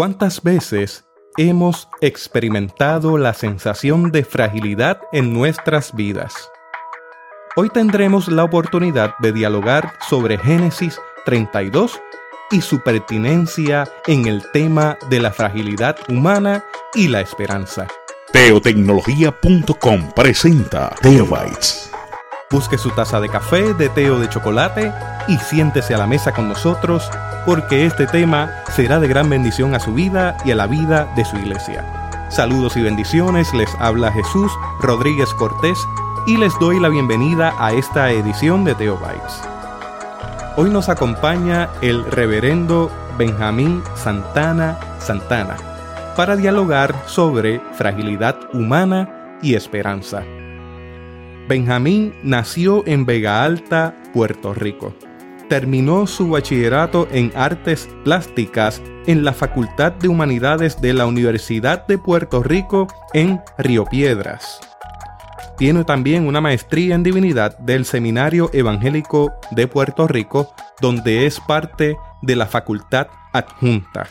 ¿Cuántas veces hemos experimentado la sensación de fragilidad en nuestras vidas? Hoy tendremos la oportunidad de dialogar sobre Génesis 32 y su pertinencia en el tema de la fragilidad humana y la esperanza. Teotecnología.com presenta Teobytes. Busque su taza de café, de té o de chocolate y siéntese a la mesa con nosotros porque este tema será de gran bendición a su vida y a la vida de su iglesia. Saludos y bendiciones, les habla Jesús Rodríguez Cortés y les doy la bienvenida a esta edición de Teobytes. Hoy nos acompaña el reverendo Benjamín Santana Santana para dialogar sobre fragilidad humana y esperanza. Benjamín nació en Vega Alta, Puerto Rico terminó su bachillerato en artes plásticas en la Facultad de Humanidades de la Universidad de Puerto Rico en Río Piedras. Tiene también una maestría en divinidad del Seminario Evangélico de Puerto Rico, donde es parte de la facultad adjunta.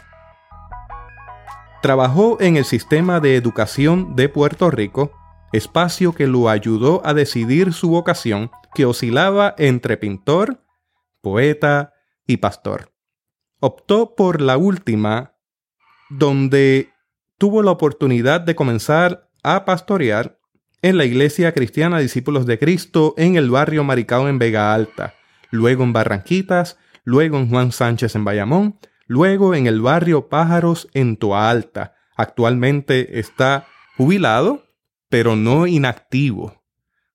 Trabajó en el sistema de educación de Puerto Rico, espacio que lo ayudó a decidir su vocación que oscilaba entre pintor, poeta y pastor. Optó por la última, donde tuvo la oportunidad de comenzar a pastorear en la Iglesia Cristiana Discípulos de Cristo en el barrio Maricao en Vega Alta, luego en Barranquitas, luego en Juan Sánchez en Bayamón, luego en el barrio Pájaros en Toa Alta. Actualmente está jubilado, pero no inactivo,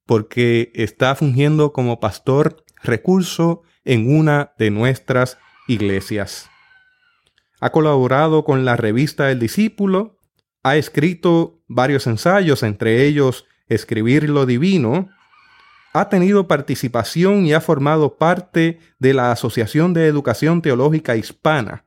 porque está fungiendo como pastor recurso en una de nuestras iglesias. Ha colaborado con la revista El Discípulo, ha escrito varios ensayos, entre ellos Escribir lo Divino, ha tenido participación y ha formado parte de la Asociación de Educación Teológica Hispana.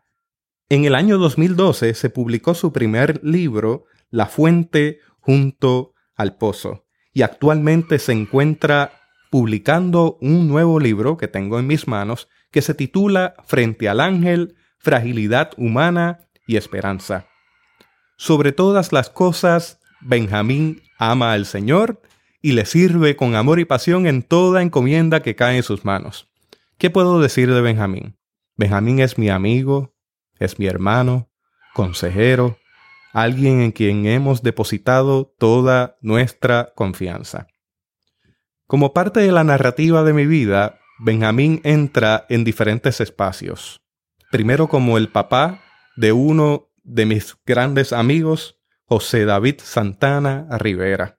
En el año 2012 se publicó su primer libro, La Fuente junto al Pozo, y actualmente se encuentra publicando un nuevo libro que tengo en mis manos que se titula Frente al Ángel, Fragilidad Humana y Esperanza. Sobre todas las cosas, Benjamín ama al Señor y le sirve con amor y pasión en toda encomienda que cae en sus manos. ¿Qué puedo decir de Benjamín? Benjamín es mi amigo, es mi hermano, consejero, alguien en quien hemos depositado toda nuestra confianza. Como parte de la narrativa de mi vida, Benjamín entra en diferentes espacios. Primero como el papá de uno de mis grandes amigos, José David Santana Rivera.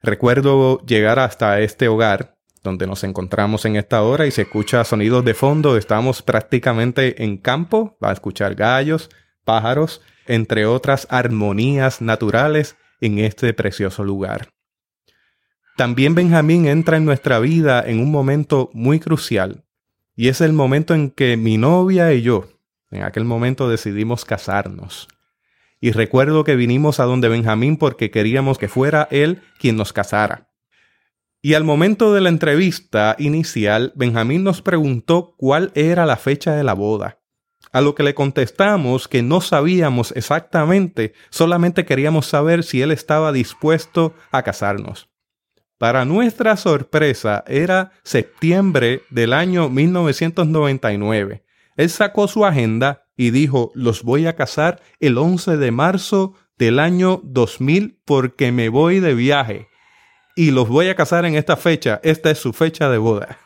Recuerdo llegar hasta este hogar donde nos encontramos en esta hora y se escucha sonidos de fondo. Estamos prácticamente en campo, va a escuchar gallos, pájaros, entre otras armonías naturales en este precioso lugar. También Benjamín entra en nuestra vida en un momento muy crucial, y es el momento en que mi novia y yo, en aquel momento decidimos casarnos. Y recuerdo que vinimos a donde Benjamín porque queríamos que fuera él quien nos casara. Y al momento de la entrevista inicial, Benjamín nos preguntó cuál era la fecha de la boda. A lo que le contestamos que no sabíamos exactamente, solamente queríamos saber si él estaba dispuesto a casarnos. Para nuestra sorpresa, era septiembre del año 1999. Él sacó su agenda y dijo, los voy a casar el 11 de marzo del año 2000 porque me voy de viaje. Y los voy a casar en esta fecha. Esta es su fecha de boda.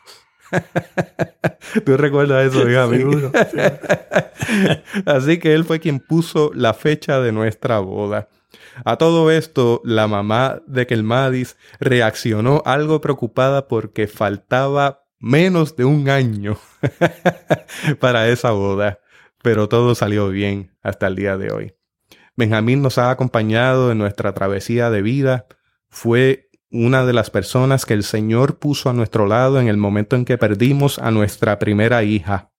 ¿Tú recuerdas eso, Seguro, Así que él fue quien puso la fecha de nuestra boda. A todo esto, la mamá de Kelmadis reaccionó algo preocupada porque faltaba menos de un año para esa boda, pero todo salió bien hasta el día de hoy. Benjamín nos ha acompañado en nuestra travesía de vida, fue una de las personas que el Señor puso a nuestro lado en el momento en que perdimos a nuestra primera hija.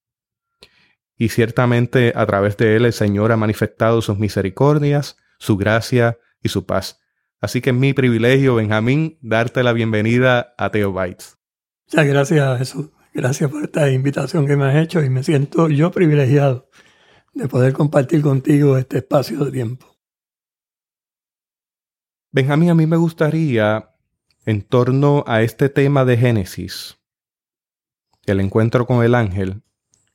Y ciertamente a través de él el Señor ha manifestado sus misericordias, su gracia y su paz. Así que es mi privilegio, Benjamín, darte la bienvenida a Teo Bites. Muchas gracias, Jesús. Gracias por esta invitación que me has hecho y me siento yo privilegiado de poder compartir contigo este espacio de tiempo. Benjamín, a mí me gustaría, en torno a este tema de Génesis, el encuentro con el ángel,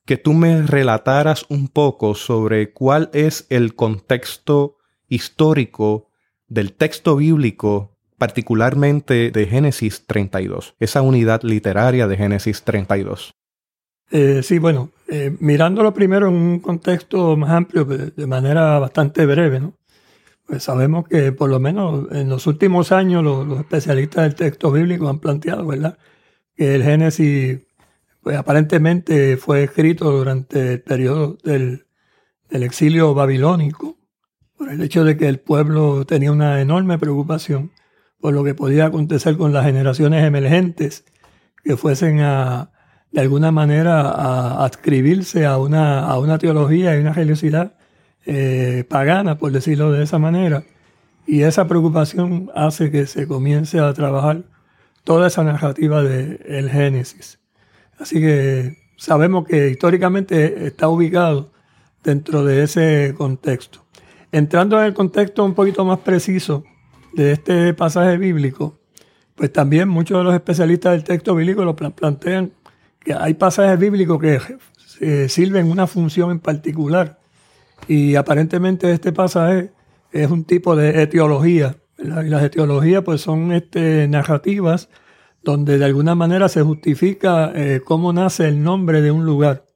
que tú me relataras un poco sobre cuál es el contexto histórico del texto bíblico, particularmente de Génesis 32, esa unidad literaria de Génesis 32. Eh, sí, bueno, eh, mirándolo primero en un contexto más amplio, de manera bastante breve, ¿no? Pues sabemos que por lo menos en los últimos años los, especialistas del texto bíblico han planteado, ¿verdad? Que el Génesis, pues aparentemente fue escrito durante el periodo del, del exilio babilónico, el hecho de que el pueblo tenía una enorme preocupación por lo que podía acontecer con las generaciones emergentes que fuesen a, de alguna manera, a adscribirse a una, a una teología y una religiosidad eh, pagana, por decirlo de esa manera. Y esa preocupación hace que se comience a trabajar toda esa narrativa del Génesis. Así que sabemos que históricamente está ubicado dentro de ese contexto. Entrando en el contexto un poquito más preciso de este pasaje bíblico, pues también muchos de los especialistas del texto bíblico lo plantean que hay pasajes bíblicos que eh, sirven una función en particular y aparentemente este pasaje es un tipo de etiología. Y las etiologías pues son este, narrativas donde de alguna manera se justifica eh, cómo nace el nombre de un lugar.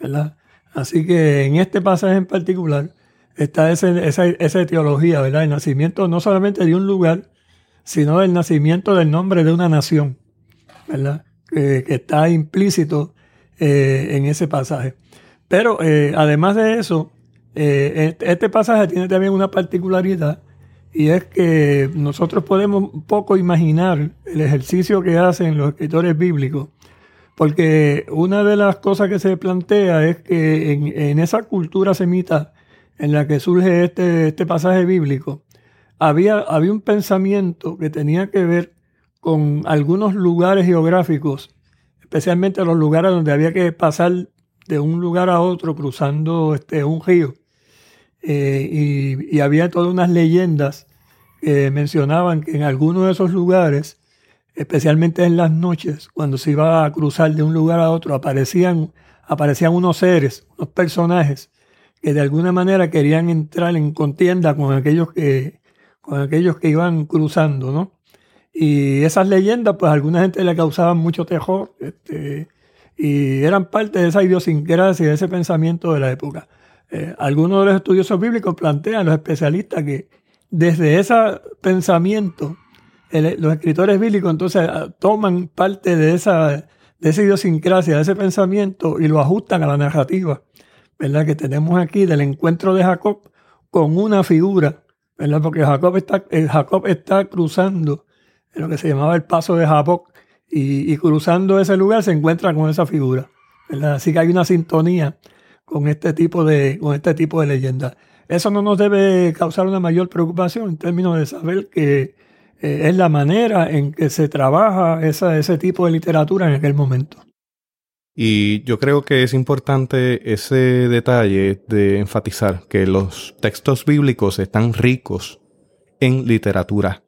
¿verdad? Así que en este pasaje en particular está esa, esa, etiología, ¿verdad? El nacimiento no solamente de un lugar, sino el nacimiento del nombre de una nación, ¿verdad? Que, está implícito eh, en ese pasaje. Pero eh, además de eso, eh, este pasaje tiene también una particularidad y es que nosotros podemos poco imaginar el ejercicio que hacen los escritores bíblicos, porque una de las cosas que se plantea es que en, esa cultura semita en la que surge este, este pasaje bíblico, había, había un pensamiento que tenía que ver con algunos lugares geográficos, especialmente los lugares donde había que pasar de un lugar a otro cruzando este, un río. Eh, y, había todas unas leyendas que mencionaban que en algunos de esos lugares, especialmente en las noches, cuando se iba a cruzar de un lugar a otro, aparecían, aparecían unos seres, unos personajes que de alguna manera querían entrar en contienda con aquellos que, con aquellos que iban cruzando, ¿no? Y esas leyendas, pues a alguna gente le causaban mucho terror, este, y eran parte de esa idiosincrasia, de ese pensamiento de la época. Eh, algunos de los estudiosos bíblicos plantean, los especialistas, que desde ese pensamiento, los escritores bíblicos entonces ah, toman parte de esa, de esa idiosincrasia, de ese pensamiento y lo ajustan a la narrativa, ¿verdad? Que tenemos aquí del encuentro de Jacob con una figura, ¿verdad? Porque Jacob está, Jacob está cruzando en lo que se llamaba el paso de Jacob y, y cruzando ese lugar se encuentra con esa figura, ¿verdad? Así que hay una sintonía con este tipo de, con este tipo de leyenda. Eso no nos debe causar una mayor preocupación en términos de saber que eh, es la manera en que se trabaja esa, ese tipo de literatura en aquel momento. Y yo creo que es importante ese detalle de enfatizar que los textos bíblicos están ricos en literatura,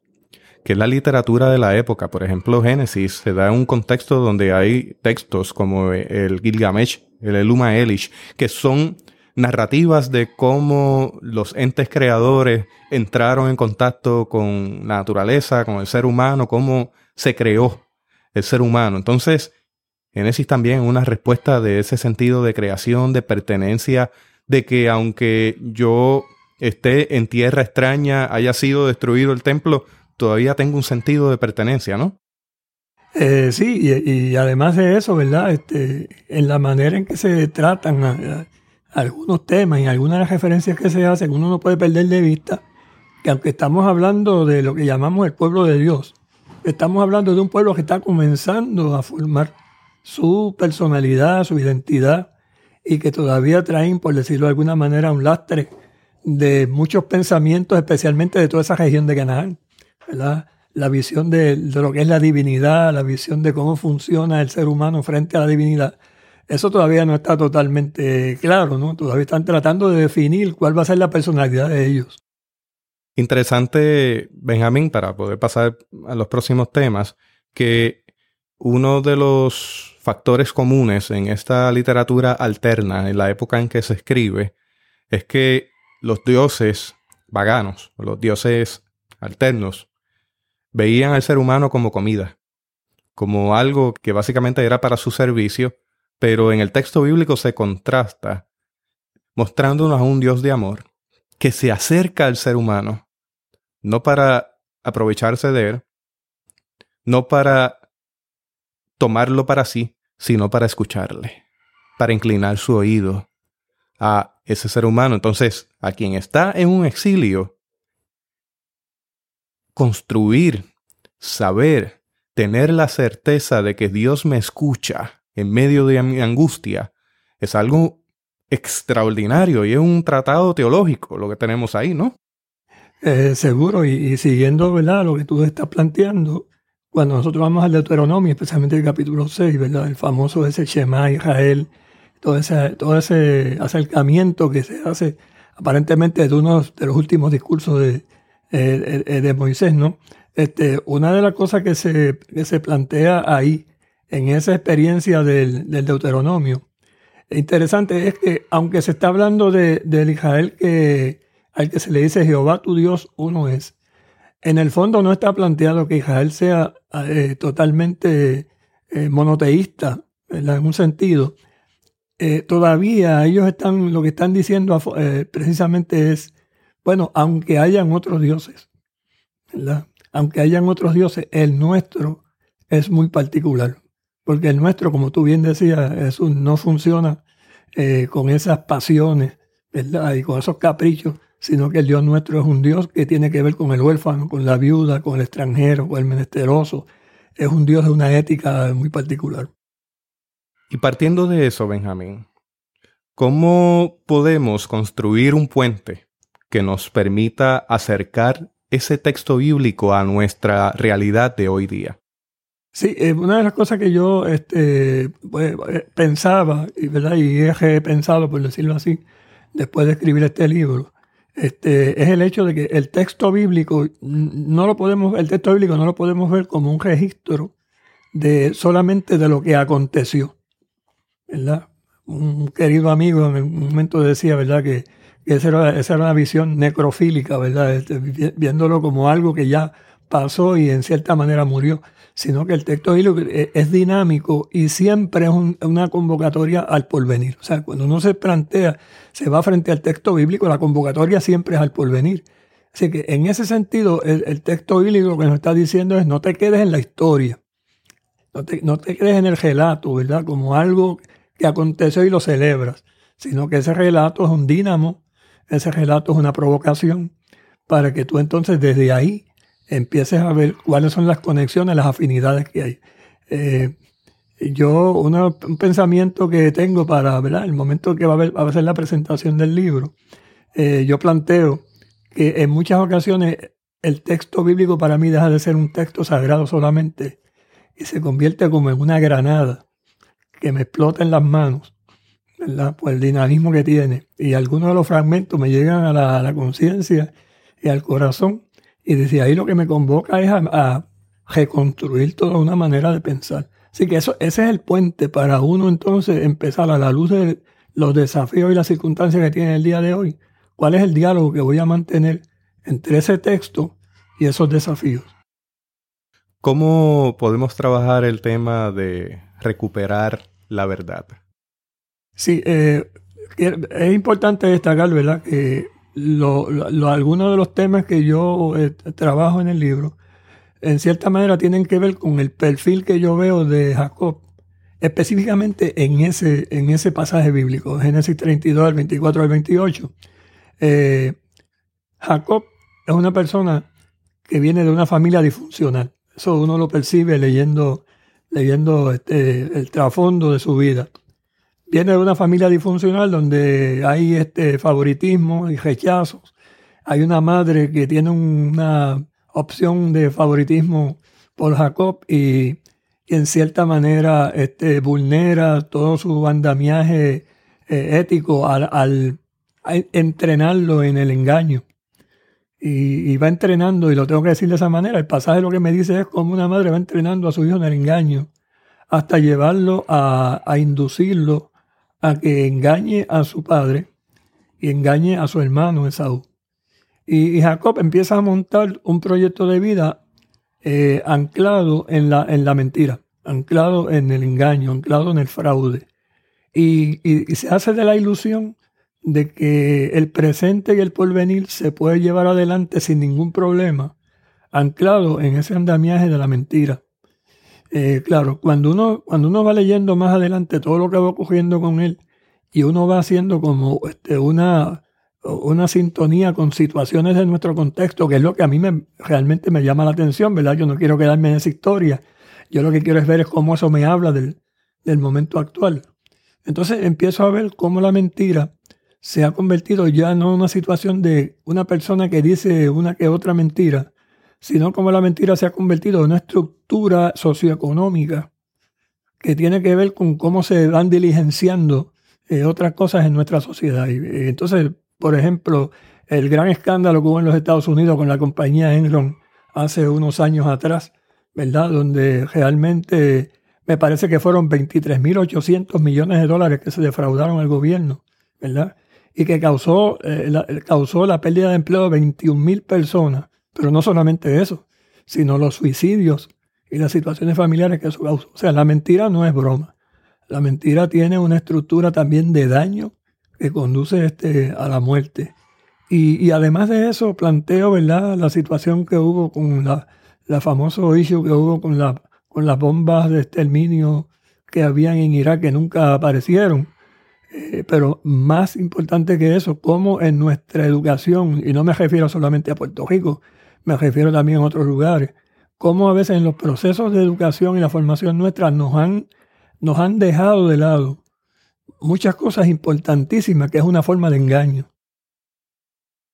que es la literatura de la época. Por ejemplo, Génesis se da un contexto donde hay textos como el Gilgamesh el Eluma Elish, que son narrativas de cómo los entes creadores entraron en contacto con la naturaleza, con el ser humano, cómo se creó el ser humano. Entonces, Génesis también una respuesta de ese sentido de creación, de pertenencia, de que aunque yo esté en tierra extraña, haya sido destruido el templo, todavía tengo un sentido de pertenencia, ¿no? Eh, sí, y, además de eso, ¿verdad? Este, en la manera en que se tratan algunos temas y algunas de las referencias que se hacen, uno no puede perder de vista que aunque estamos hablando de lo que llamamos el pueblo de Dios, estamos hablando de un pueblo que está comenzando a formar su personalidad, su identidad, y que todavía traen, por decirlo de alguna manera, un lastre de muchos pensamientos, especialmente de toda esa región de Canaán, la visión de, lo que es la divinidad, la visión de cómo funciona el ser humano frente a la divinidad, eso todavía no está totalmente claro, ¿no? Todavía están tratando de definir cuál va a ser la personalidad de ellos. Interesante, Benjamín, para poder pasar a los próximos temas, que uno de los factores comunes en esta literatura alterna, en la época en que se escribe, es que los dioses vaganos, los dioses alternos, veían al ser humano como comida, como algo que básicamente era para su servicio, pero en el texto bíblico se contrasta, mostrándonos a un Dios de amor que se acerca al ser humano, no para aprovecharse de él, no para tomarlo para sí, sino para escucharle, para inclinar su oído a ese ser humano. Entonces, a quien está en un exilio, construir, saber, tener la certeza de que Dios me escucha en medio de mi angustia, es algo extraordinario y es un tratado teológico lo que tenemos ahí, ¿no? Eh, seguro, y, siguiendo lo que tú estás planteando, cuando nosotros vamos al Deuteronomio, especialmente el capítulo 6, ¿verdad? el famoso ese Shema Israel, todo ese, todo ese acercamiento que se hace aparentemente de uno de los últimos discursos de, eh, de Moisés, ¿no? Este, una de las cosas que se, que se plantea ahí, en esa experiencia del, del Deuteronomio, interesante es que aunque se está hablando de, del Israel al que se le dice Jehová tu Dios uno es, en el fondo no está planteado que Israel sea eh, totalmente eh, monoteísta, en un sentido. Eh, todavía ellos están, lo que están diciendo precisamente es, bueno, aunque hayan otros dioses, aunque hayan otros dioses, el nuestro es muy particular. Porque el nuestro, como tú bien decías, no funciona con esas pasiones ¿verdad? y con esos caprichos sino que el Dios nuestro es un Dios que tiene que ver con el huérfano, con la viuda, con el extranjero, con el menesteroso. Es un Dios de una ética muy particular. Y partiendo de eso, Benjamín, ¿cómo podemos construir un puente que nos permita acercar ese texto bíblico a nuestra realidad de hoy día? Sí, eh, una de las cosas que yo este, pues, eh, pensaba, ¿verdad? y he pensado, por decirlo así, después de escribir este libro, este, es el hecho de que el texto bíblico no lo podemos, el texto bíblico no lo podemos ver como un registro de solamente de lo que aconteció. ¿Verdad? Un querido amigo en un momento decía, ¿verdad? Que, esa, era, esa, era, una visión necrofílica, ¿verdad? Este, viéndolo como algo que ya pasó y en cierta manera murió sino que el texto bíblico es dinámico y siempre es una convocatoria al porvenir. O sea, cuando uno se plantea, se va frente al texto bíblico, la convocatoria siempre es al porvenir. Así que en ese sentido, el, texto bíblico lo que nos está diciendo es no te quedes en la historia, no te, no te quedes en el relato, ¿verdad? Como algo que aconteció y lo celebras, sino que ese relato es un dínamo, ese relato es una provocación para que tú entonces desde ahí empieces a ver cuáles son las conexiones, las afinidades que hay. Eh, yo, un pensamiento que tengo para el momento que va a, ser la presentación del libro, eh, yo planteo que en muchas ocasiones el texto bíblico para mí deja de ser un texto sagrado solamente y se convierte como en una granada que me explota en las manos. Por el dinamismo que tiene. Y algunos de los fragmentos me llegan a la conciencia y al corazón y desde ahí lo que me convoca es a, reconstruir toda una manera de pensar. Así que eso, ese es el puente para uno entonces empezar a la luz de los desafíos y las circunstancias que tiene el día de hoy. ¿Cuál es el diálogo que voy a mantener entre ese texto y esos desafíos? ¿Cómo podemos trabajar el tema de recuperar la verdad? Sí, eh, es importante destacar, ¿verdad?, que lo, algunos de los temas que yo eh, trabajo en el libro, en cierta manera tienen que ver con el perfil que yo veo de Jacob, específicamente en ese, en ese pasaje bíblico, Génesis 32, al 24 al 28. Eh, Jacob es una persona que viene de una familia disfuncional. Eso uno lo percibe leyendo, leyendo este, el trasfondo de su vida viene de una familia disfuncional donde hay este favoritismo y rechazos. Hay una madre que tiene una opción de favoritismo por Jacob y, en cierta manera este, vulnera todo su andamiaje eh, ético al, entrenarlo en el engaño. Y, va entrenando, y lo tengo que decir de esa manera, el pasaje lo que me dice es como una madre va entrenando a su hijo en el engaño hasta llevarlo a inducirlo a que engañe a su padre y engañe a su hermano Esaú. Y, Jacob empieza a montar un proyecto de vida eh, anclado en la, en la mentira, anclado en el engaño, anclado en el fraude. Y, se hace de la ilusión de que el presente y el porvenir se puede llevar adelante sin ningún problema, anclado en ese andamiaje de la mentira. Eh, claro, cuando uno, cuando uno va leyendo más adelante todo lo que va ocurriendo con él y uno va haciendo como este, una, una sintonía con situaciones de nuestro contexto, que es lo que a mí me, realmente me llama la atención, ¿verdad? Yo no quiero quedarme en esa historia. Yo lo que quiero es ver es cómo eso me habla del, del momento actual. Entonces empiezo a ver cómo la mentira se ha convertido ya no en una situación de una persona que dice una que otra mentira, sino como la mentira se ha convertido en una estructura socioeconómica que tiene que ver con cómo se van diligenciando eh, otras cosas en nuestra sociedad. Y, entonces por ejemplo, el gran escándalo que hubo en los Estados Unidos con la compañía Enron hace unos años atrás, ¿verdad? Donde realmente me parece que fueron 23.800 millones de dólares que se defraudaron al gobierno, ¿verdad? Y que causó, eh, la, causó la pérdida de empleo de 21.000 personas. Pero no solamente eso, sino los suicidios y las situaciones familiares que eso causó. O sea, la mentira no es broma. La mentira tiene una estructura también de daño que conduce este, a la muerte. Y, además de eso, planteo ¿verdad? la situación que hubo con la, la famoso issue que hubo con, la, con las bombas de exterminio que habían en Irak que nunca aparecieron. Eh, pero más importante que eso, cómo en nuestra educación, y no me refiero solamente a Puerto Rico, me refiero también a otros lugares, cómo a veces en los procesos de educación y la formación nuestra nos han, nos han dejado de lado muchas cosas importantísimas, que es una forma de engaño.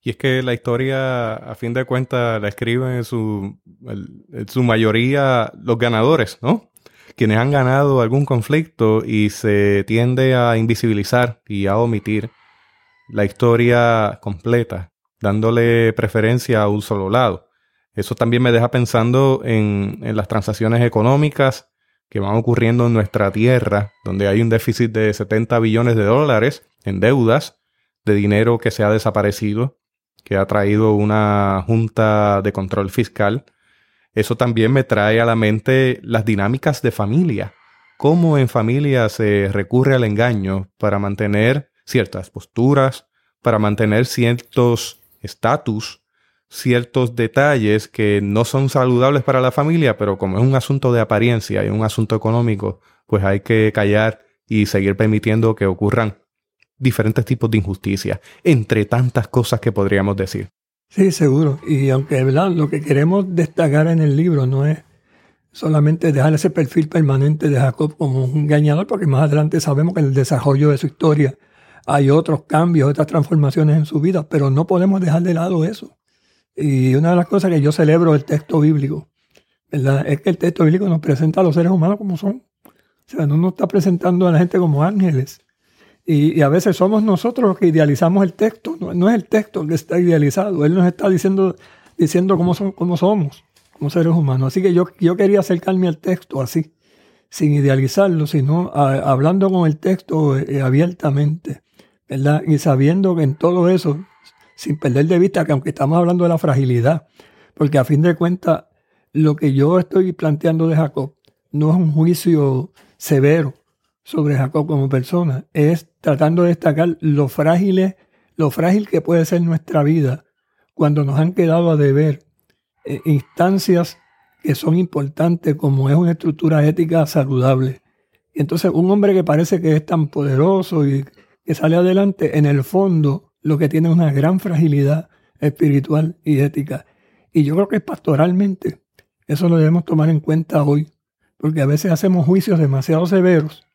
Y es que la historia, a fin de cuentas, la escriben en su, en su mayoría los ganadores, ¿no? Quienes han ganado algún conflicto y se tiende a invisibilizar y a omitir la historia completa, dándole preferencia a un solo lado. Eso también me deja pensando en, las transacciones económicas que van ocurriendo en nuestra tierra, donde hay un déficit de 70 billones de dólares en deudas, de dinero que se ha desaparecido, que ha traído una junta de control fiscal. Eso también me trae a la mente las dinámicas de familia, cómo en familia se recurre al engaño para mantener ciertas posturas, para mantener ciertos estatus ciertos detalles que no son saludables para la familia, pero como es un asunto de apariencia y un asunto económico, pues hay que callar y seguir permitiendo que ocurran diferentes tipos de injusticia, entre tantas cosas que podríamos decir. Sí, seguro. Y aunque ¿verdad? lo que queremos destacar en el libro no es solamente dejar ese perfil permanente de Jacob como un engañador, porque más adelante sabemos que el desarrollo de su historia hay otros cambios, otras transformaciones en su vida, pero no podemos dejar de lado eso. Y una de las cosas que yo celebro del texto bíblico. Es que el texto bíblico nos presenta a los seres humanos como son. O sea, no nos está presentando a la gente como ángeles. Y, a veces somos nosotros los que idealizamos el texto. No, es el texto el que está idealizado. Él nos está diciendo, diciendo cómo, son, cómo somos como seres humanos. Así que yo, yo quería acercarme al texto así, sin idealizarlo, sino hablando con el texto eh, abiertamente, ¿verdad? Y sabiendo que en todo eso sin perder de vista que aunque estamos hablando de la fragilidad, porque a fin de cuentas lo que yo estoy planteando de Jacob no es un juicio severo sobre Jacob como persona, es tratando de destacar lo frágil, lo frágil que puede ser nuestra vida cuando nos han quedado a deber eh, instancias que son importantes como es una estructura ética saludable. Y entonces un hombre que parece que es tan poderoso y que sale adelante, en el fondo lo que tiene una gran fragilidad espiritual y ética. Y yo creo que pastoralmente eso lo debemos tomar en cuenta hoy, porque a veces hacemos juicios demasiado severos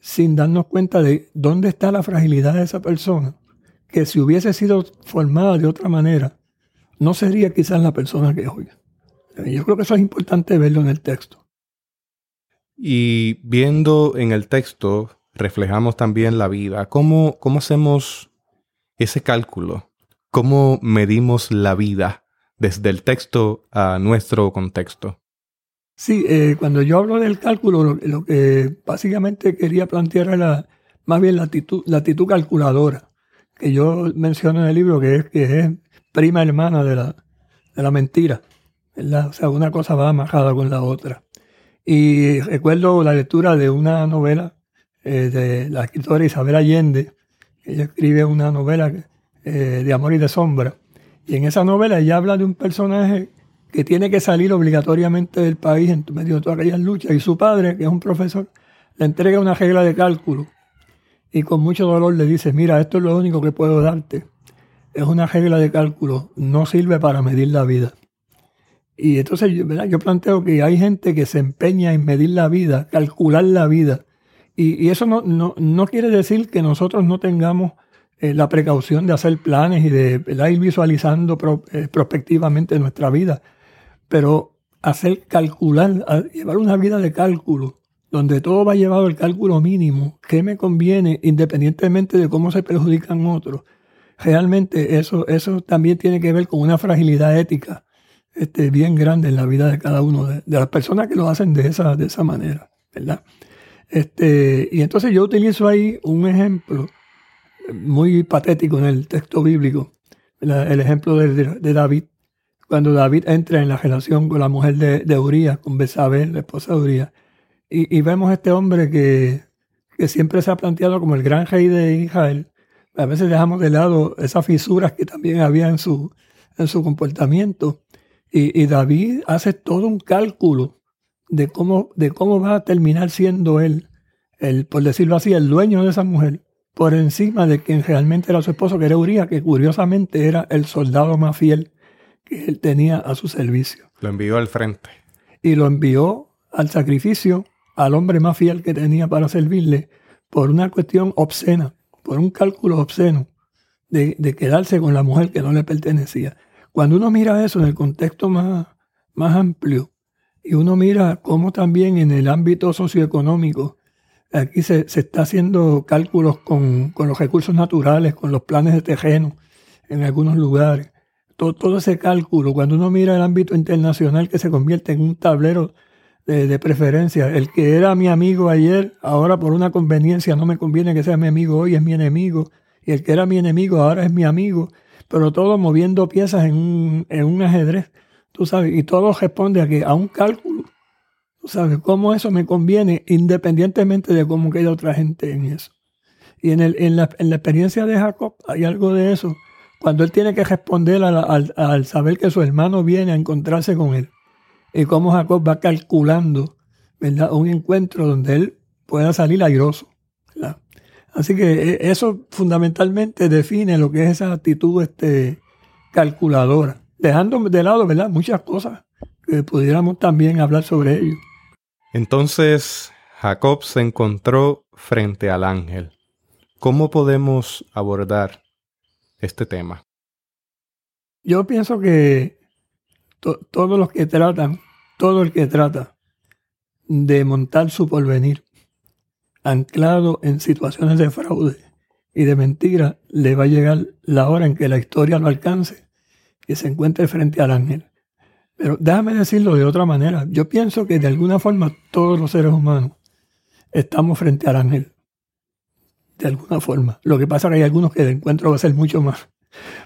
sin darnos cuenta de dónde está la fragilidad de esa persona, que si hubiese sido formada de otra manera, no sería quizás la persona que es hoy. Yo creo que eso es importante verlo en el texto. Y viendo en el texto, reflejamos también la vida. ¿Cómo, cómo hacemos ese cálculo? ¿Cómo medimos la vida desde el texto a nuestro contexto? Sí, eh, cuando yo hablo del cálculo, lo, que básicamente quería plantear era más bien la actitud, la actitud calculadora, que yo menciono en el libro, que es, que es prima hermana de la, de la mentira. O sea, una cosa va amarrada con la otra. Y recuerdo la lectura de una novela eh, de la escritora Isabel Allende. Ella escribe una novela eh, de amor y de sombra. Y en esa novela ella habla de un personaje que tiene que salir obligatoriamente del país en medio de todas aquellas luchas. Y su padre, que es un profesor, le entrega una regla de cálculo. Y con mucho dolor le dice, mira, esto es lo único que puedo darte. Es una regla de cálculo, no sirve para medir la vida. Y entonces yo planteo que hay gente que se empeña en medir la vida, calcular la vida. Y, eso no, no, quiere decir que nosotros no tengamos eh, la precaución de hacer planes y de ir visualizando eh, prospectivamente nuestra vida. Pero hacer calcular, llevar una vida de cálculo, donde todo va llevado al cálculo mínimo, qué me conviene independientemente de cómo se perjudican otros, realmente eso, eso también tiene que ver con una fragilidad ética este, bien grande en la vida de cada uno de, las personas que lo hacen de esa, de esa manera, ¿verdad? Este, y entonces yo utilizo ahí un ejemplo muy patético en el texto bíblico, el ejemplo de, David, cuando David entra en la relación con la mujer de, de Urias, con Besabel, la esposa de Urias, y, y vemos a este hombre que, que siempre se ha planteado como el gran rey de Israel, a veces dejamos de lado esas fisuras que también había en su, en su comportamiento. Y, David hace todo un cálculo de cómo, de cómo va a terminar siendo él, el, por decirlo así, el dueño de esa mujer, por encima de quien realmente era su esposo, que era Uriah, que curiosamente era el soldado más fiel que él tenía a su servicio. Lo envió al frente. Y lo envió al sacrificio al hombre más fiel que tenía para servirle por una cuestión obscena, por un cálculo obsceno de, de quedarse con la mujer que no le pertenecía. Cuando uno mira eso en el contexto más, más amplio y uno mira cómo también en el ámbito socioeconómico aquí se, está haciendo cálculos con, los recursos naturales, con los planes de terreno en algunos lugares. Todo, todo, ese cálculo, cuando uno mira el ámbito internacional que se convierte en un tablero de, de, preferencia, el que era mi amigo ayer, ahora por una conveniencia no me conviene que sea mi amigo hoy, es mi enemigo, y el que era mi enemigo ahora es mi amigo, pero todo moviendo piezas en un, en un ajedrez, tú sabes, y todo responde a, que, a un cálculo, tú sabes, cómo eso me conviene independientemente de cómo quede otra gente en eso. Y en, el, en, la, en la experiencia de Jacob hay algo de eso, cuando él tiene que responder al, al, saber que su hermano viene a encontrarse con él, y cómo Jacob va calculando, ¿verdad? Un encuentro donde él pueda salir airoso. Así que e, eso fundamentalmente define lo que es esa actitud este, calculadora, dejando de lado ¿verdad? muchas cosas que pudiéramos también hablar sobre ello. Entonces, Jacob se encontró frente al ángel. ¿Cómo podemos abordar este tema? Yo pienso que todos los que tratan, todo el que trata de montar su porvenir anclado en situaciones de fraude y de mentira, le va a llegar la hora en que la historia lo alcance y se encuentre frente al ángel. Pero déjame decirlo de otra manera. Yo pienso que de alguna forma todos los seres humanos estamos frente al ángel. De alguna forma. Lo que pasa es que hay algunos que el encuentro va a ser mucho más,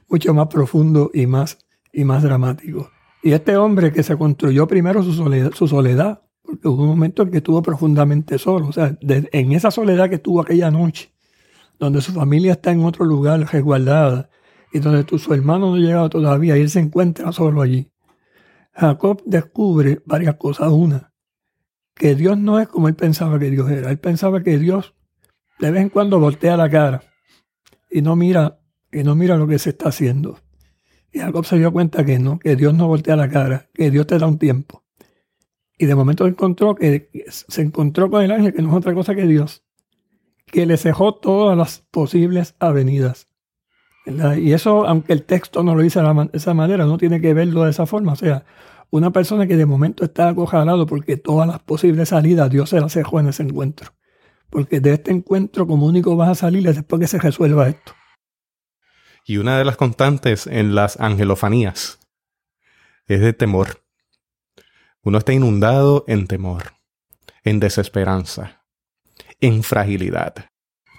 mucho más profundo y más, y más dramático. Y este hombre que se construyó primero su soledad, porque hubo un momento en que estuvo profundamente solo. O sea, en esa soledad que estuvo aquella noche, donde su familia está en otro lugar resguardada y donde tu, su hermano no ha llegado todavía y él se encuentra solo allí. Jacob descubre varias cosas. Una, que Dios no es como él pensaba que Dios era. Él pensaba que Dios de vez en cuando voltea la cara y no mira, y no mira lo que se está haciendo. Y Jacob se dio cuenta que no, que Dios no voltea la cara, que Dios te da un tiempo. Y de momento encontró que se encontró con el ángel, que no es otra cosa que Dios, que le cejó todas las posibles avenidas. Y eso, aunque el texto no lo dice de esa manera, no tiene que verlo de esa forma. O sea, una persona que de momento está acojalado porque todas las posibles salidas Dios se las dejó en ese encuentro. Porque de este encuentro como único vas a salir es después que se resuelva esto. Y una de las constantes en las angelofanías es de temor. Uno está inundado en temor, en desesperanza, en fragilidad.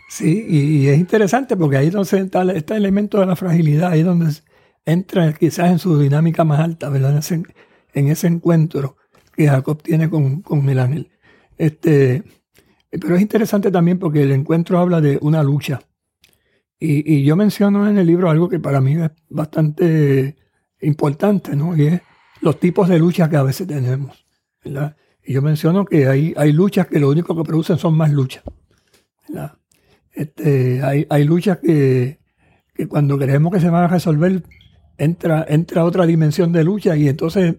Sí, y, es interesante porque ahí es donde está este elemento de la fragilidad, ahí es donde entra quizás en su dinámica más alta, ¿verdad? En ese, en ese encuentro que Jacob tiene con, con el ángel. Este, pero es interesante también porque el encuentro habla de una lucha. Y, yo menciono en el libro algo que para mí es bastante importante, ¿no? Y es los tipos de luchas que a veces tenemos. Y yo menciono que hay, hay luchas que lo único que producen son más luchas. Este, hay, luchas que, cuando creemos que se van a resolver, entra otra dimensión de lucha y entonces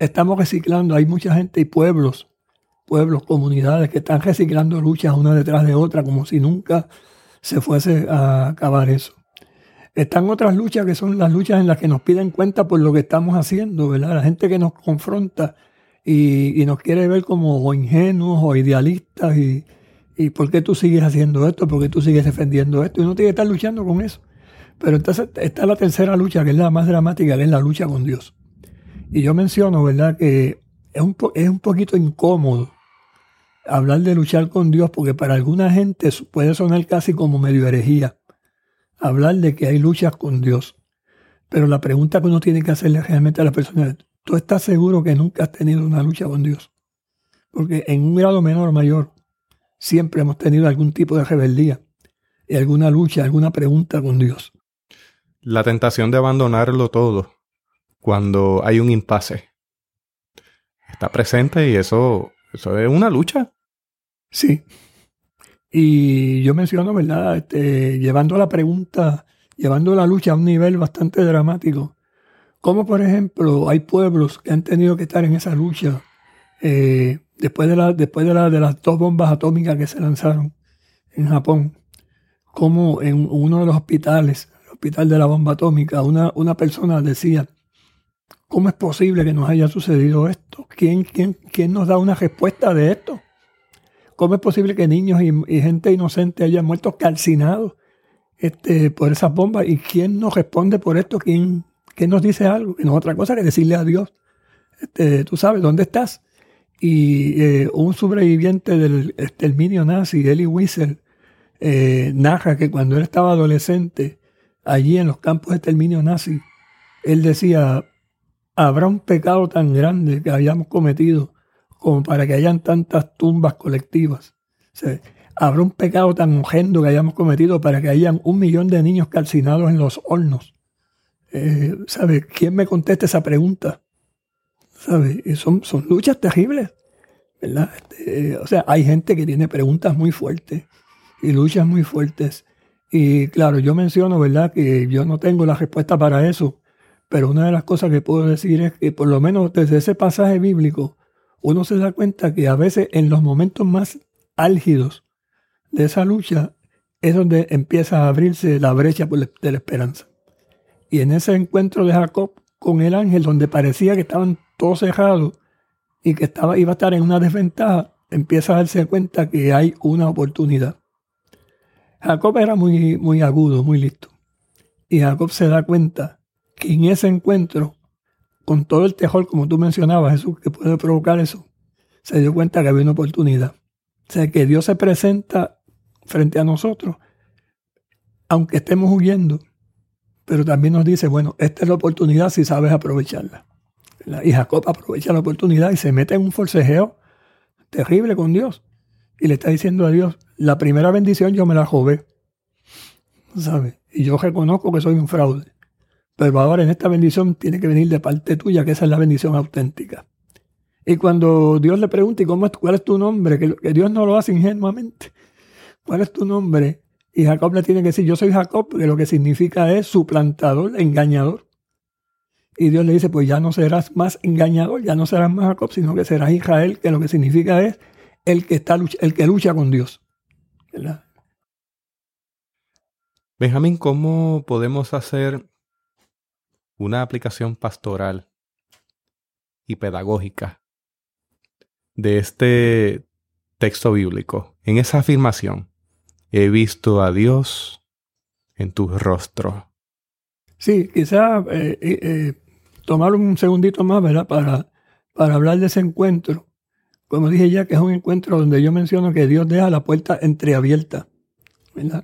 estamos reciclando. Hay mucha gente y pueblos, pueblos, comunidades que están reciclando luchas una detrás de otra como si nunca se fuese a acabar eso. Están otras luchas que son las luchas en las que nos piden cuenta por lo que estamos haciendo, ¿verdad? La gente que nos confronta y, nos quiere ver como ingenuos o idealistas y, y ¿por qué tú sigues haciendo esto? ¿Por qué tú sigues defendiendo esto? Y uno tiene que estar luchando con eso. Pero entonces está la tercera lucha, que es la más dramática, que es la lucha con Dios. Y yo menciono, ¿verdad?, que es un, es un poquito incómodo hablar de luchar con Dios, porque para alguna gente puede sonar casi como medio herejía hablar de que hay luchas con Dios. Pero la pregunta que uno tiene que hacerle realmente a la persona es, ¿tú estás seguro que nunca has tenido una lucha con Dios? Porque en un grado menor o mayor, siempre hemos tenido algún tipo de rebeldía y alguna lucha, alguna pregunta con Dios. La tentación de abandonarlo todo cuando hay un impasse está presente y eso, eso es una lucha. Sí, y yo menciono, ¿verdad? Este, llevando la pregunta, llevando la lucha a un nivel bastante dramático. Como por ejemplo hay pueblos que han tenido que estar en esa lucha eh, después, de, la, después de, de las dos bombas atómicas que se lanzaron en Japón. Como en uno de los hospitales, el hospital de la bomba atómica, una, una persona decía, ¿cómo es posible que nos haya sucedido esto? ¿Quién, quién, quién nos da una respuesta de esto? ¿Cómo es posible que niños y, gente inocente hayan muerto calcinados este, por esas bombas? ¿Y quién nos responde por esto? ¿Quién, nos dice algo? No es otra cosa que decirle a Dios. Este, Tú sabes, ¿dónde estás? Y eh, un sobreviviente del exterminio nazi, Elie Wiesel, eh, narra que cuando él estaba adolescente, allí en los campos de exterminio nazi, él decía, habrá un pecado tan grande que hayamos cometido como para que hayan tantas tumbas colectivas. habrá un pecado tan horrendo que hayamos cometido para que hayan un millón de niños calcinados en los hornos. Eh, ¿Sabe? ¿Quién me contesta esa pregunta? ¿Sabe? Son, son luchas terribles. ¿verdad? Este, o sea, hay gente que tiene preguntas muy fuertes y luchas muy fuertes. Y claro, yo menciono, ¿verdad?, que yo no tengo la respuesta para eso, pero una de las cosas que puedo decir es que por lo menos desde ese pasaje bíblico, uno se da cuenta que a veces en los momentos más álgidos de esa lucha es donde empieza a abrirse la brecha de la esperanza. Y en ese encuentro de Jacob con el ángel, donde parecía que estaban todos cerrados y que estaba, iba a estar en una desventaja, empieza a darse cuenta que hay una oportunidad. Jacob era muy, muy agudo, muy listo. Y Jacob se da cuenta que en ese encuentro con todo el terror, como tú mencionabas, Jesús, que puede provocar eso, se dio cuenta que había una oportunidad. O sea, que Dios se presenta frente a nosotros, aunque estemos huyendo, pero también nos dice, bueno, esta es la oportunidad si sabes aprovecharla. Y Jacob aprovecha la oportunidad y se mete en un forcejeo terrible con Dios. Y le está diciendo a Dios, la primera bendición yo me la robé. ¿Sabes? Y yo reconozco que soy un fraude. Pero ahora en esta bendición tiene que venir de parte tuya, que esa es la bendición auténtica. Y cuando Dios le pregunta, ¿y cómo es, cuál es tu nombre? Que, Dios no lo hace ingenuamente. ¿Cuál es tu nombre? Y Jacob le tiene que decir, yo soy Jacob, que lo que significa es suplantador, engañador. Y Dios le dice, pues ya no serás más engañador, ya no serás más Jacob, sino que serás Israel, que lo que significa es el que, está, el que lucha con Dios. Benjamín, ¿cómo podemos hacer una aplicación pastoral y pedagógica de este texto bíblico, en esa afirmación, he visto a Dios en tu rostro. Sí, quizá eh, eh, eh, tomar un segundito más, ¿verdad? Para, para hablar de ese encuentro. Como dije ya, que es un encuentro donde yo menciono que Dios deja la puerta entreabierta, ¿verdad?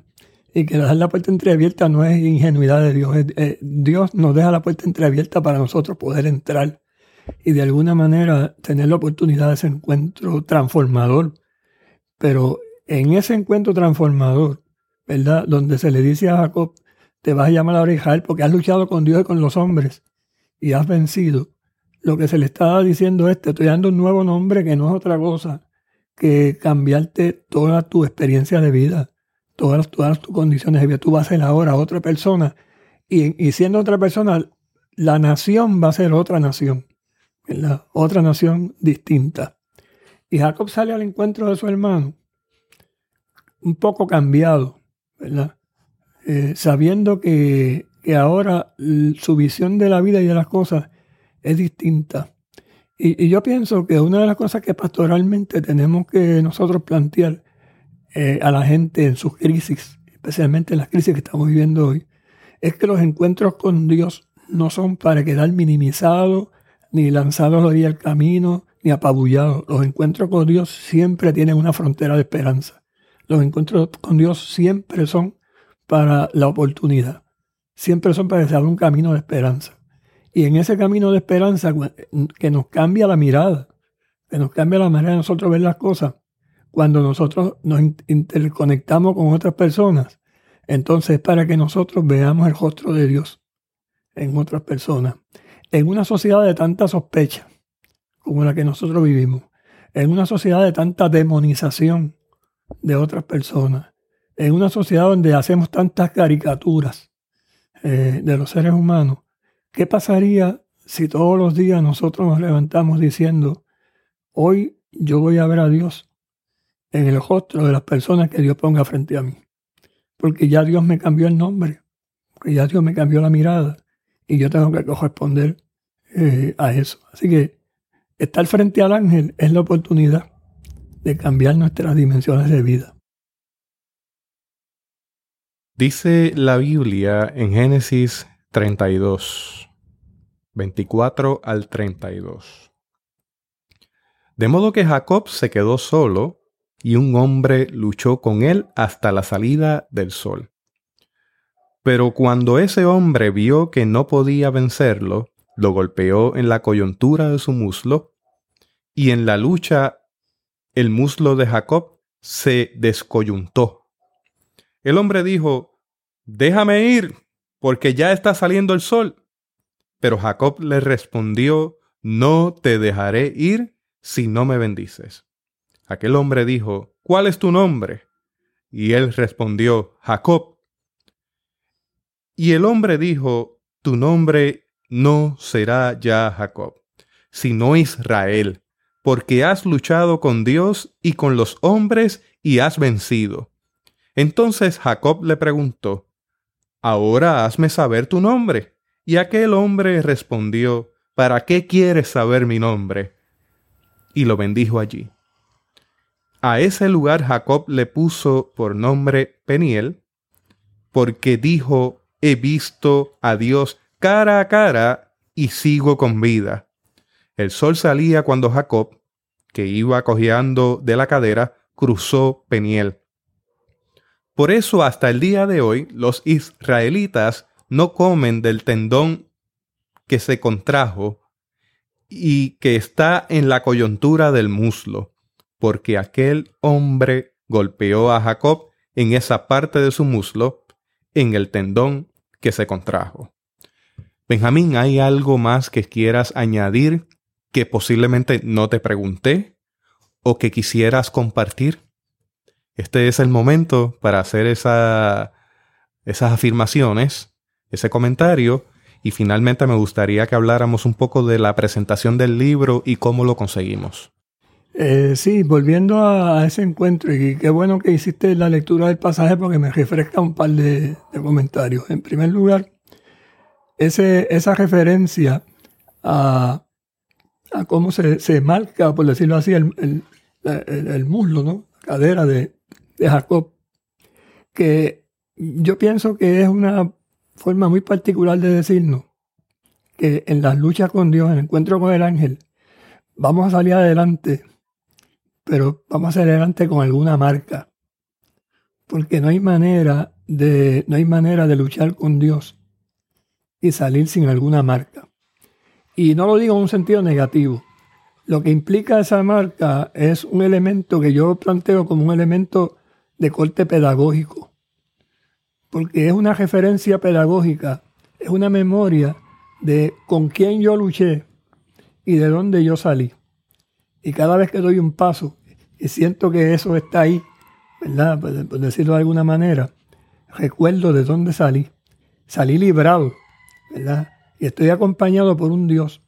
Y que dejar la puerta entreabierta no es ingenuidad de Dios. Dios nos deja la puerta entreabierta para nosotros poder entrar y de alguna manera tener la oportunidad de ese encuentro transformador. Pero en ese encuentro transformador, ¿verdad? Donde se le dice a Jacob, te vas a llamar a Israel porque has luchado con Dios y con los hombres y has vencido. Lo que se le estaba diciendo es, te estoy dando un nuevo nombre que no es otra cosa que cambiarte toda tu experiencia de vida, todas, todas tus condiciones de vida. Tú vas a ser ahora otra persona y, y siendo otra persona, la nación va a ser otra nación, ¿verdad? Otra nación distinta. Y Jacob sale al encuentro de su hermano un poco cambiado, ¿verdad? Eh, sabiendo que, ahora su visión de la vida y de las cosas es distinta. Y, yo pienso que una de las cosas que pastoralmente tenemos que nosotros plantear eh, a la gente en sus crisis, especialmente en las crisis que estamos viviendo hoy, es que los encuentros con Dios no son para quedar minimizados, ni lanzados ahí al camino, ni apabullados. Los encuentros con Dios siempre tienen una frontera de esperanza. Los encuentros con Dios siempre son para la oportunidad. Siempre son para un camino de esperanza. Y en ese camino de esperanza que nos cambia la mirada, que nos cambia la manera de nosotros ver las cosas, cuando nosotros nos interconectamos con otras personas, entonces es para que nosotros veamos el rostro de Dios en otras personas. En una sociedad de tanta sospecha como la que nosotros vivimos, en una sociedad de tanta demonización de otras personas, en una sociedad donde hacemos tantas caricaturas eh, de los seres humanos, ¿qué pasaría si todos los días nosotros nos levantamos diciendo, hoy yo voy a ver a Dios en el rostro de las personas que Dios ponga frente a mí? Porque ya Dios me cambió el nombre, porque ya Dios me cambió la mirada y yo tengo que corresponder eh, a eso. Así que estar frente al ángel es la oportunidad de cambiar nuestras dimensiones de vida. Dice la Biblia en Génesis 32, 24 al 32. De modo que Jacob se quedó solo y un hombre luchó con él hasta la salida del sol. Pero cuando ese hombre vio que no podía vencerlo, lo golpeó en la coyuntura de su muslo, y en la lucha el muslo de Jacob se descoyuntó. El hombre dijo, Déjame ir, porque ya está saliendo el sol. Pero Jacob le respondió, No te dejaré ir si no me bendices. Aquel hombre dijo, ¿Cuál es tu nombre? Y él respondió, Jacob. Y el hombre dijo, Tu nombre no será ya Jacob, sino Israel porque has luchado con Dios y con los hombres y has vencido. Entonces Jacob le preguntó, Ahora hazme saber tu nombre. Y aquel hombre respondió, ¿Para qué quieres saber mi nombre? Y lo bendijo allí. A ese lugar Jacob le puso por nombre Peniel, porque dijo, he visto a Dios cara a cara y sigo con vida. El sol salía cuando Jacob, que iba cojeando de la cadera, cruzó Peniel. Por eso hasta el día de hoy los israelitas no comen del tendón que se contrajo y que está en la coyuntura del muslo, porque aquel hombre golpeó a Jacob en esa parte de su muslo, en el tendón que se contrajo. Benjamín, ¿hay algo más que quieras añadir que posiblemente no te pregunté o que quisieras compartir. Este es el momento para hacer esa, esas afirmaciones, ese comentario, y finalmente me gustaría que habláramos un poco de la presentación del libro y cómo lo conseguimos. Eh, sí, volviendo a, ese encuentro, y qué bueno que hiciste la lectura del pasaje porque me refresca un par de, comentarios. En primer lugar, esa referencia a cómo se, marca, por decirlo así, el, el, muslo, ¿no? Cadera de, de Jacob, que yo pienso que es una forma muy particular de decirnos que en las luchas con Dios, en el encuentro con el ángel, vamos a salir adelante, pero vamos a salir adelante con alguna marca. Porque no hay manera de, no hay manera de luchar con Dios y salir sin alguna marca. Y no lo digo en un sentido negativo. Lo que implica esa marca es un elemento que yo planteo como un elemento de corte pedagógico. Porque es una referencia pedagógica, es una memoria de con quién yo luché y de dónde yo salí. Y cada vez que doy un paso y siento que eso está ahí, ¿verdad? Por, decirlo de alguna manera, recuerdo de dónde salí. Salí librado, ¿verdad? Y estoy acompañado por un Dios,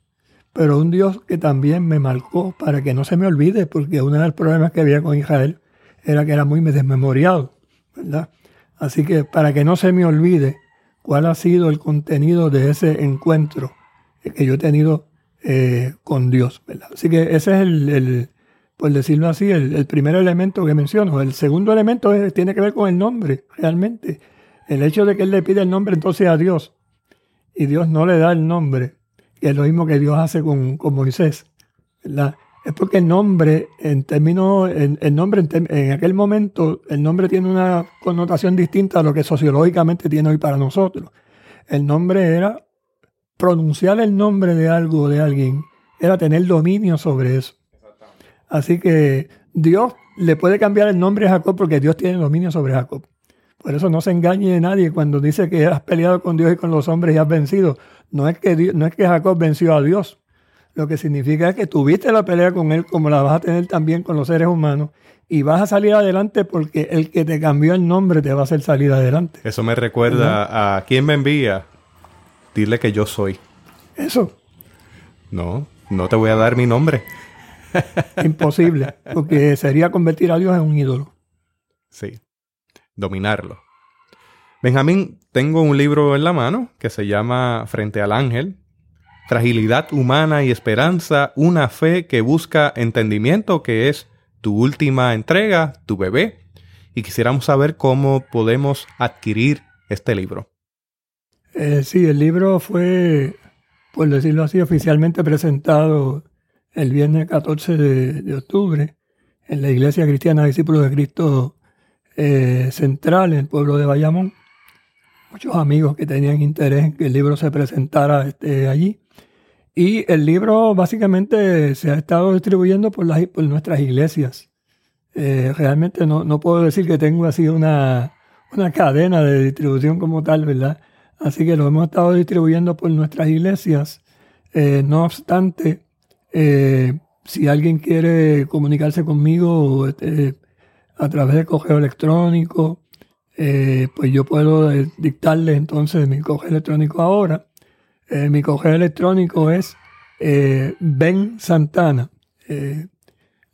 pero un Dios que también me marcó para que no se me olvide, porque uno de los problemas que había con Israel era que era muy desmemoriado, ¿verdad? Así que para que no se me olvide cuál ha sido el contenido de ese encuentro que yo he tenido eh, con Dios, ¿verdad? Así que ese es el, por decirlo así, el, primer elemento que menciono. El segundo elemento tiene que ver con el nombre, realmente. El hecho de que él le pide el nombre entonces a Dios y Dios no le da el nombre, que es lo mismo que Dios hace con, con Moisés, ¿verdad? Es porque el nombre, en términos, el nombre en, aquel momento, el nombre tiene una connotación distinta a lo que sociológicamente tiene hoy para nosotros. El nombre era pronunciar el nombre de algo o de alguien, era tener dominio sobre eso. Así que Dios le puede cambiar el nombre a Jacob porque Dios tiene dominio sobre Jacob. Por eso no se engañe nadie cuando dice que has peleado con Dios y con los hombres y has vencido. No es que, no es que Jacob venció a Dios. Lo que significa es que tuviste la pelea con él como la vas a tener también con los seres humanos y vas a salir adelante porque el que te cambió el nombre te va a hacer salir adelante. Eso me recuerda a quién me envía. Dile que yo soy. Eso. No, no te voy a dar mi nombre. Imposible, porque sería convertir a Dios en un ídolo. Sí, dominarlo. Benjamín, tengo un libro en la mano que se llama Frente al Ángel. Fragilidad humana y esperanza, una fe que busca entendimiento, que es tu última entrega, tu bebé. Y quisiéramos saber cómo podemos adquirir este libro. Eh, sí, el libro fue, por decirlo así, oficialmente presentado el viernes 14 de, octubre en la Iglesia Cristiana Discípulos de Cristo eh, Central, en el pueblo de Bayamón. Muchos amigos que tenían interés en que el libro se presentara este, allí. Y el libro básicamente se ha estado distribuyendo por, las, por nuestras iglesias. Eh, realmente no, no, puedo decir que tengo así una, una cadena de distribución como tal, ¿verdad? Así que lo hemos estado distribuyendo por nuestras iglesias. Eh, no obstante, eh, si alguien quiere comunicarse conmigo eh, a través de correo electrónico, eh, pues yo puedo dictarle entonces mi correo electrónico ahora. Mi correo electrónico es Ben Santana.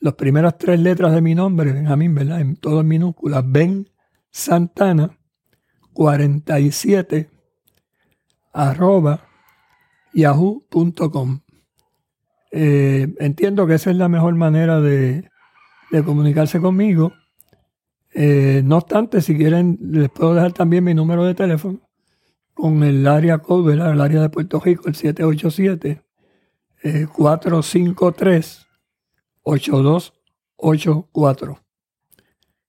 las primeras tres letras de mi nombre, Benjamín, ¿verdad? En todo en minúsculas. Ben Santana 47 arroba yahoo.com. Eh, entiendo que esa es la mejor manera de, comunicarse conmigo. Eh, no obstante, si quieren, les puedo dejar también mi número de teléfono con el área code, el área de Puerto Rico, el 787-453-8284. Eh,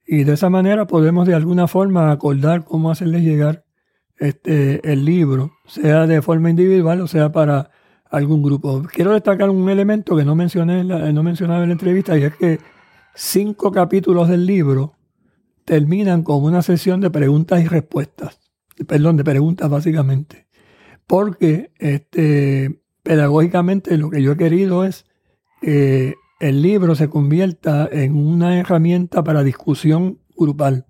y de esa manera podemos de alguna forma acordar cómo hacerles llegar este, el libro, sea de forma individual o sea para algún grupo. Quiero destacar un elemento que no mencioné no mencionaba en la entrevista y es que cinco capítulos del libro terminan con una sesión de preguntas y respuestas. Perdón, de preguntas básicamente. Porque este, pedagógicamente lo que yo he querido es que el libro se convierta en una herramienta para discusión grupal.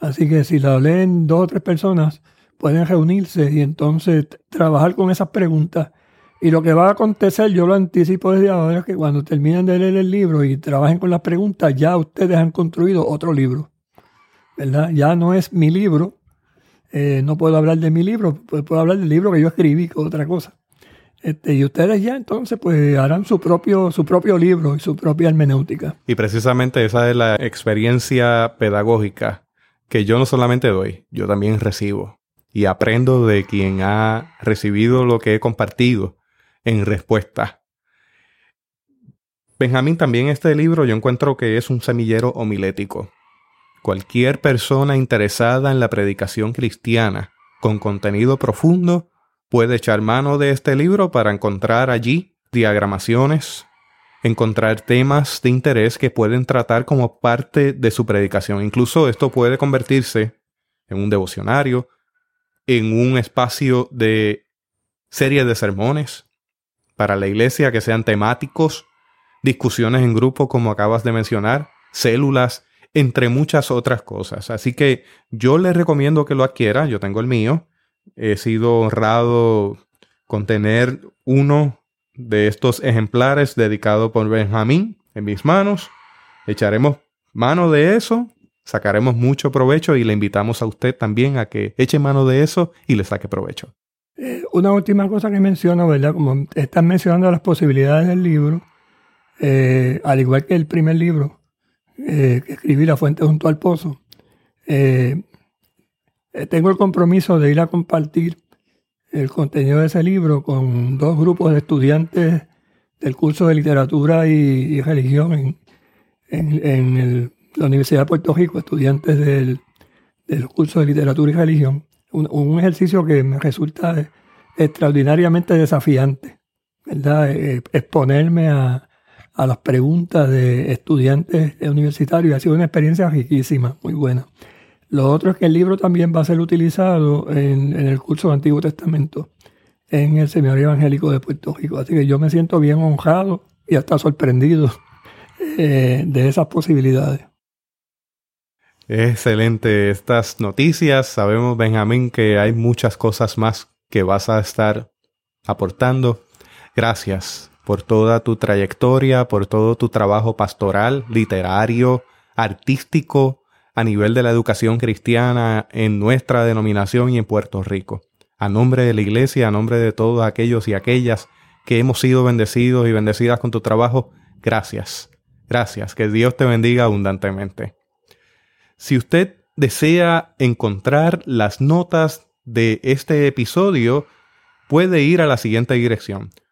Así que si la leen dos o tres personas, pueden reunirse y entonces trabajar con esas preguntas y lo que va a acontecer, yo lo anticipo desde ahora, es que cuando terminen de leer el libro y trabajen con las preguntas, ya ustedes han construido otro libro. ¿Verdad? Ya no es mi libro. Eh, no puedo hablar de mi libro, puedo hablar del libro que yo escribí, que otra cosa. Este, y ustedes ya entonces pues harán su propio, su propio libro y su propia hermenéutica. Y precisamente esa es la experiencia pedagógica que yo no solamente doy, yo también recibo. Y aprendo de quien ha recibido lo que he compartido en respuesta. Benjamín, también este libro yo encuentro que es un semillero homilético. Cualquier persona interesada en la predicación cristiana con contenido profundo puede echar mano de este libro para encontrar allí diagramaciones, encontrar temas de interés que pueden tratar como parte de su predicación. Incluso esto puede convertirse en un devocionario, en un espacio de serie de sermones para la iglesia que sean temáticos, discusiones en grupo como acabas de mencionar, células, entre muchas otras cosas. Así que yo le recomiendo que lo adquiera, yo tengo el mío, he sido honrado con tener uno de estos ejemplares dedicado por Benjamín en mis manos. Echaremos mano de eso, sacaremos mucho provecho y le invitamos a usted también a que eche mano de eso y le saque provecho. Eh, una última cosa que menciono, ¿verdad? Como están mencionando las posibilidades del libro, eh, al igual que el primer libro eh, escribí, La Fuente junto al Pozo, tengo el compromiso de ir a compartir el contenido de ese libro con dos grupos de estudiantes del curso de literatura y, religión en, la Universidad de Puerto Rico, estudiantes del, curso de literatura y religión. Un, ejercicio que me resulta extraordinariamente desafiante, ¿verdad? Eh, exponerme a, a las preguntas de estudiantes universitarios ha sido una experiencia riquísima, muy buena. Lo otro es que el libro también va a ser utilizado en, el curso del Antiguo Testamento en el Seminario Evangélico de Puerto Rico. Así que yo me siento bien honrado y hasta sorprendido eh, de esas posibilidades. Excelente estas noticias. Sabemos, Benjamín, que hay muchas cosas más que vas a estar aportando. Gracias por toda tu trayectoria, por todo tu trabajo pastoral, literario, artístico a nivel de la educación cristiana en nuestra denominación y en Puerto Rico. A nombre de la iglesia, a nombre de todos aquellos y aquellas que hemos sido bendecidos y bendecidas con tu trabajo, gracias. Gracias. Que Dios te bendiga abundantemente. Si usted desea encontrar las notas de este episodio, puede ir a la siguiente dirección